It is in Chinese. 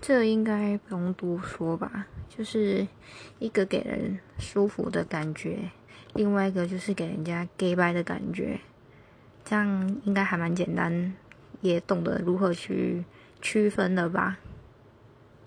这应该不用多说吧，就是一个给人舒服的感觉，另外一个就是给人家 gay 拜的感觉，这样应该还蛮简单，也懂得如何去区分了吧。